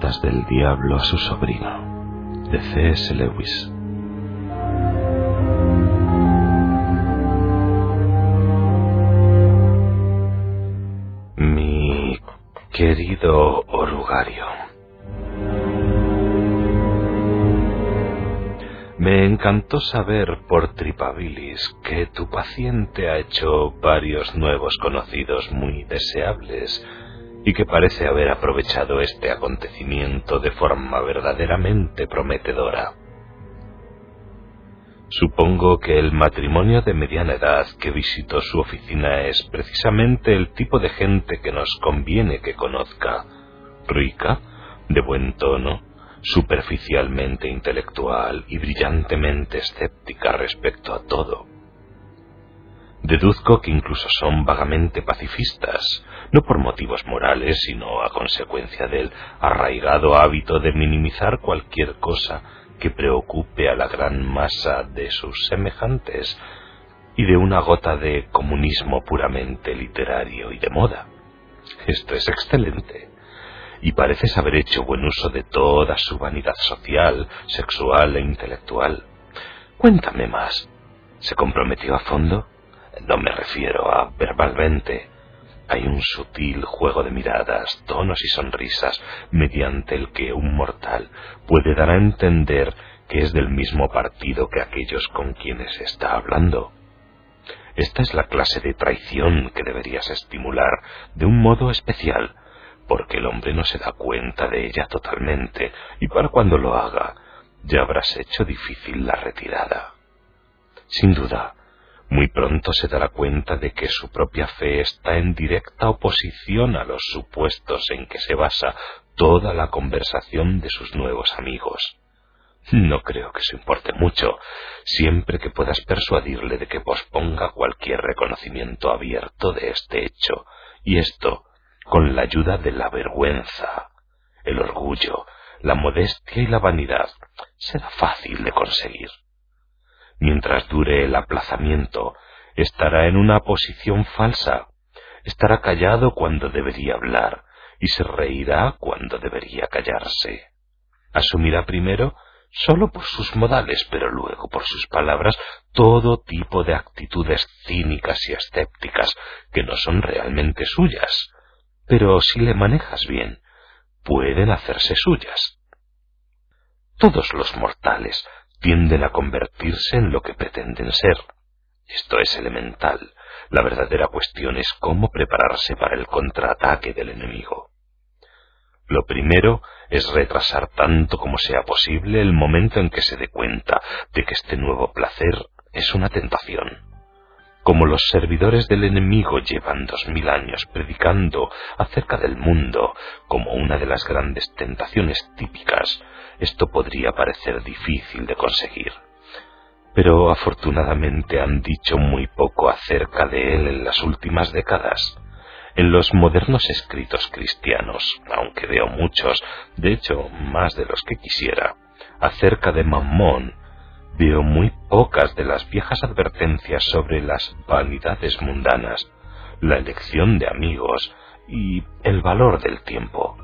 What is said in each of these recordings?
Del Diablo a su sobrino, de C.S. Lewis. Mi querido orugario, me encantó saber por Tripabilis que tu paciente ha hecho varios nuevos conocidos muy deseables y que parece haber aprovechado este acontecimiento de forma verdaderamente prometedora. Supongo que el matrimonio de mediana edad que visitó su oficina es precisamente el tipo de gente que nos conviene que conozca, rica, de buen tono, superficialmente intelectual y brillantemente escéptica respecto a todo. Deduzco que incluso son vagamente pacifistas, no por motivos morales, sino a consecuencia del arraigado hábito de minimizar cualquier cosa que preocupe a la gran masa de sus semejantes y de una gota de comunismo puramente literario y de moda. Esto es excelente. Y pareces haber hecho buen uso de toda su vanidad social, sexual e intelectual. Cuéntame más. ¿Se comprometió a fondo? No me refiero a verbalmente. Hay un sutil juego de miradas, tonos y sonrisas mediante el que un mortal puede dar a entender que es del mismo partido que aquellos con quienes está hablando. Esta es la clase de traición que deberías estimular de un modo especial, porque el hombre no se da cuenta de ella totalmente, y para cuando lo haga, ya habrás hecho difícil la retirada. Sin duda, muy pronto se dará cuenta de que su propia fe está en directa oposición a los supuestos en que se basa toda la conversación de sus nuevos amigos. No creo que eso importe mucho, siempre que puedas persuadirle de que posponga cualquier reconocimiento abierto de este hecho, y esto con la ayuda de la vergüenza, el orgullo, la modestia y la vanidad, será fácil de conseguir. Mientras dure el aplazamiento, estará en una posición falsa, estará callado cuando debería hablar y se reirá cuando debería callarse. Asumirá primero solo por sus modales, pero luego por sus palabras, todo tipo de actitudes cínicas y escépticas que no son realmente suyas, pero si le manejas bien, pueden hacerse suyas. Todos los mortales tienden a convertirse en lo que pretenden ser. Esto es elemental. La verdadera cuestión es cómo prepararse para el contraataque del enemigo. Lo primero es retrasar tanto como sea posible el momento en que se dé cuenta de que este nuevo placer es una tentación. Como los servidores del enemigo llevan dos mil años predicando acerca del mundo como una de las grandes tentaciones típicas, esto podría parecer difícil de conseguir. Pero afortunadamente han dicho muy poco acerca de él en las últimas décadas. En los modernos escritos cristianos, aunque veo muchos, de hecho más de los que quisiera, acerca de Mammón, veo muy pocas de las viejas advertencias sobre las vanidades mundanas, la elección de amigos y el valor del tiempo.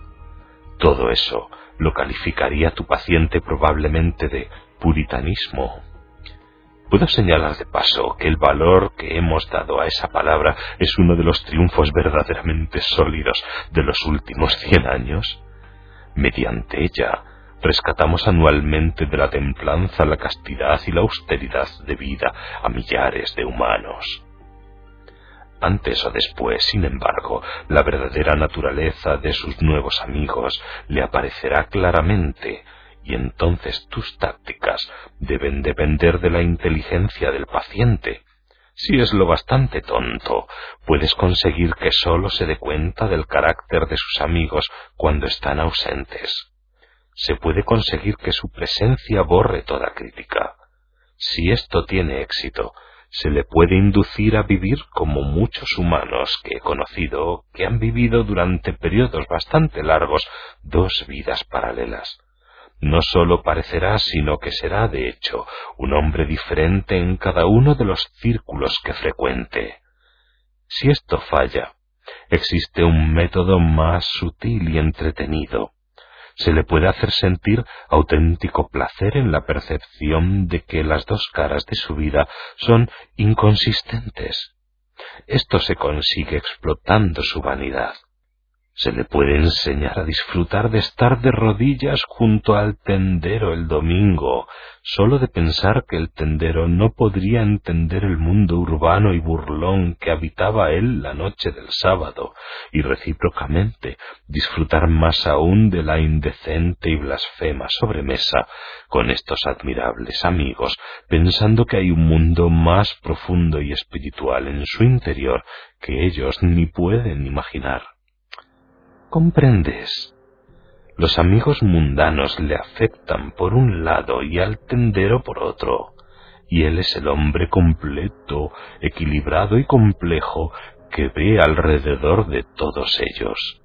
Todo eso lo calificaría tu paciente probablemente de puritanismo. Puedo señalar de paso que el valor que hemos dado a esa palabra es uno de los triunfos verdaderamente sólidos de los últimos cien años. Mediante ella rescatamos anualmente de la templanza la castidad y la austeridad de vida a millares de humanos. Antes o después, sin embargo, la verdadera naturaleza de sus nuevos amigos le aparecerá claramente, y entonces tus tácticas deben depender de la inteligencia del paciente. Si es lo bastante tonto, puedes conseguir que sólo se dé cuenta del carácter de sus amigos cuando están ausentes. Se puede conseguir que su presencia borre toda crítica. Si esto tiene éxito, se le puede inducir a vivir como muchos humanos que he conocido que han vivido durante periodos bastante largos dos vidas paralelas. No sólo parecerá, sino que será, de hecho, un hombre diferente en cada uno de los círculos que frecuente. Si esto falla, existe un método más sutil y entretenido. Se le puede hacer sentir auténtico placer en la percepción de que las dos caras de su vida son inconsistentes. Esto se consigue explotando su vanidad. Se le puede enseñar a disfrutar de estar de rodillas junto al tendero el domingo, solo de pensar que el tendero no podría entender el mundo urbano y burlón que habitaba él la noche del sábado, y recíprocamente disfrutar más aún de la indecente y blasfema sobremesa con estos admirables amigos, pensando que hay un mundo más profundo y espiritual en su interior que ellos ni pueden imaginar. ¿Comprendes? Los amigos mundanos le afectan por un lado y al tendero por otro, y él es el hombre completo, equilibrado y complejo que ve alrededor de todos ellos.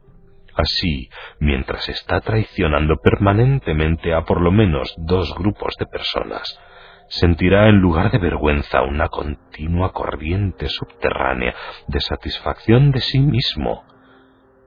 Así, mientras está traicionando permanentemente a por lo menos dos grupos de personas, sentirá en lugar de vergüenza una continua corriente subterránea de satisfacción de sí mismo,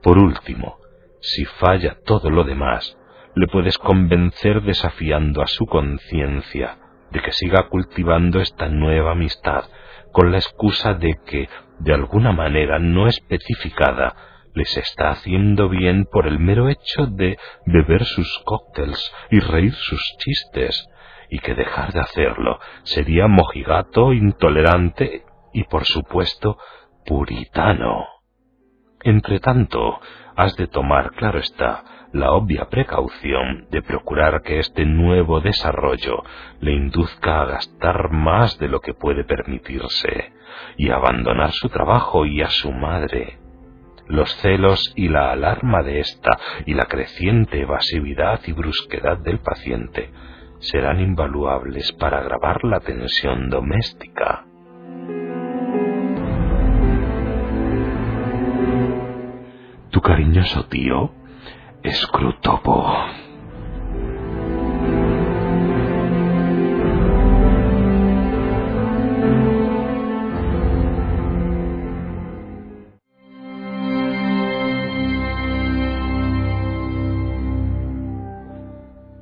por último, si falla todo lo demás, le puedes convencer desafiando a su conciencia de que siga cultivando esta nueva amistad con la excusa de que, de alguna manera no especificada, les está haciendo bien por el mero hecho de beber sus cócteles y reír sus chistes, y que dejar de hacerlo sería mojigato, intolerante y, por supuesto, puritano. Entretanto, has de tomar, claro está, la obvia precaución de procurar que este nuevo desarrollo le induzca a gastar más de lo que puede permitirse y abandonar su trabajo y a su madre. Los celos y la alarma de ésta y la creciente evasividad y brusquedad del paciente serán invaluables para agravar la tensión doméstica. Cariñoso tío, Scrutopo.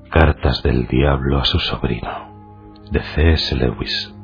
Cartas del Diablo a su sobrino, de C.S. Lewis.